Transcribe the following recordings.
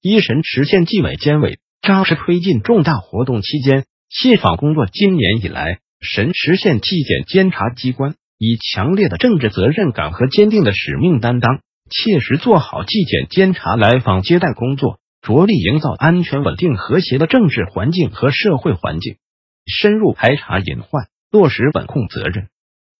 一神池县纪委监委扎实推进重大活动期间，信访工作今年以来，神池县纪检监察机关以强烈的政治责任感和坚定的使命担当，切实做好纪检监察来访接待工作。着力营造安全、稳定、和谐的政治环境和社会环境，深入排查隐患，落实稳控责任，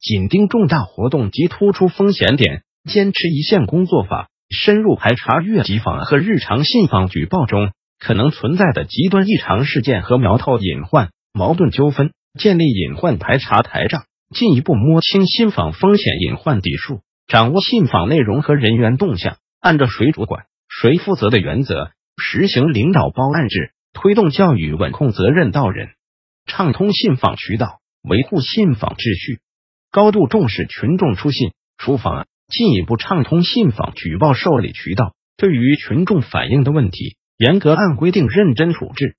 紧盯重大活动及突出风险点，坚持一线工作法，深入排查越级访和日常信访举报中可能存在的极端异常事件和苗头隐患、矛盾纠纷，建立隐患排查台账，进一步摸清信访风险隐患底数，掌握信访内容和人员动向，按照谁主管、谁负责的原则。实行领导包案制，推动教育稳控责任到人，畅通信访渠道，维护信访秩序，高度重视群众出信出访，进一步畅通信访举报受理渠道。对于群众反映的问题，严格按规定认真处置；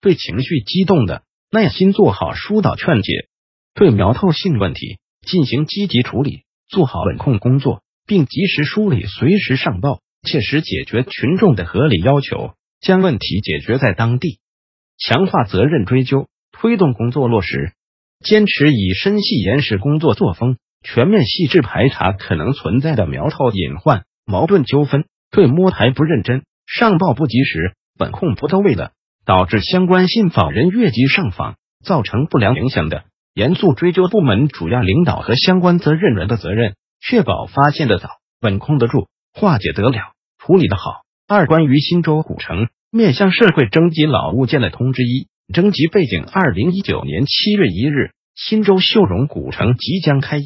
对情绪激动的，耐心做好疏导劝解；对苗头性问题进行积极处理，做好稳控工作，并及时梳理，随时上报。切实解决群众的合理要求，将问题解决在当地，强化责任追究，推动工作落实，坚持以深细严实工作作风，全面细致排查可能存在的苗头隐患、矛盾纠纷，对摸排不认真、上报不及时、本控不到位的，导致相关信访人越级上访，造成不良影响的，严肃追究部门主要领导和相关责任人的责任，确保发现的早，稳控得住，化解得了。处理的好。二、关于新州古城面向社会征集老物件的通知一，征集背景：二零一九年七月一日，新州秀容古城即将开业。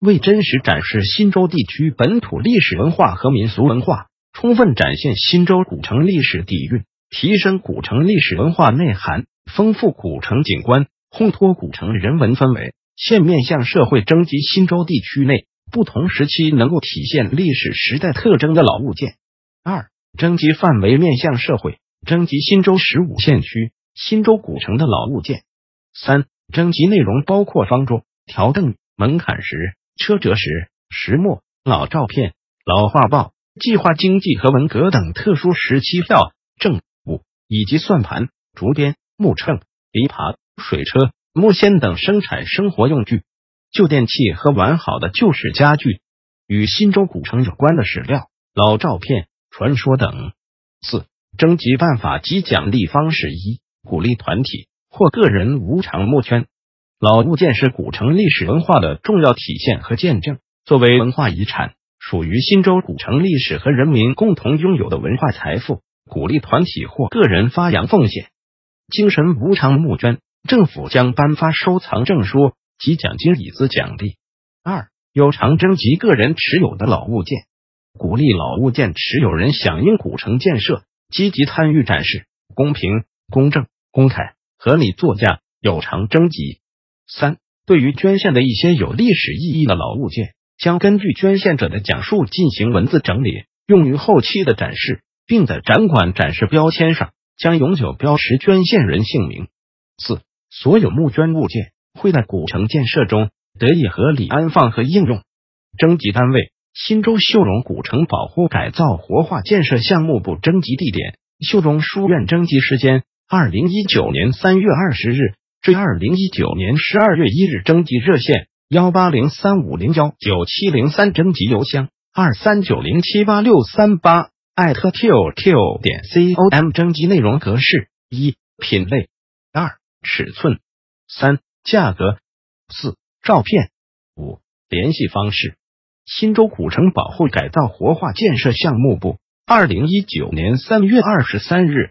为真实展示新州地区本土历史文化和民俗文化，充分展现新州古城历史底蕴，提升古城历史文化内涵，丰富古城景观，烘托古城人文氛围，现面向社会征集新州地区内不同时期能够体现历史时代特征的老物件。二、征集范围面向社会，征集新州十五县区新州古城的老物件。三、征集内容包括方桌、条凳、门槛石、车辙石、石磨、老照片、老画报、计划经济和文革等特殊时期票证物，以及算盘、竹编、木秤、篱耙、水车、木锨等生产生活用具、旧电器和完好的旧式家具，与新州古城有关的史料、老照片。传说等。四、征集办法及奖励方式一、鼓励团体或个人无偿募捐。老物件是古城历史文化的重要体现和见证，作为文化遗产，属于新州古城历史和人民共同拥有的文化财富。鼓励团体或个人发扬奉献，精神无偿募捐，政府将颁发收藏证书及奖金以资奖励。二、有偿征集个人持有的老物件。鼓励老物件持有人响应古城建设，积极参与展示，公平、公正、公开、合理作价，有偿征集。三、对于捐献的一些有历史意义的老物件，将根据捐献者的讲述进行文字整理，用于后期的展示，并在展馆展示标签上将永久标识捐献人姓名。四、所有募捐物件会在古城建设中得以合理安放和应用。征集单位。新州秀容古城保护改造活化建设项目部征集地点：秀容书院。征集时间：二零一九年三月二十日至二零一九年十二月一日。征集热线：幺八零三五零幺九七零三。征集邮箱：二三九零七八六三八艾特 qq 点 com。征集内容格式：一、品类；二、尺寸；三、价格；四、照片；五、联系方式。新州古城保护改造活化建设项目部，二零一九年三月二十三日，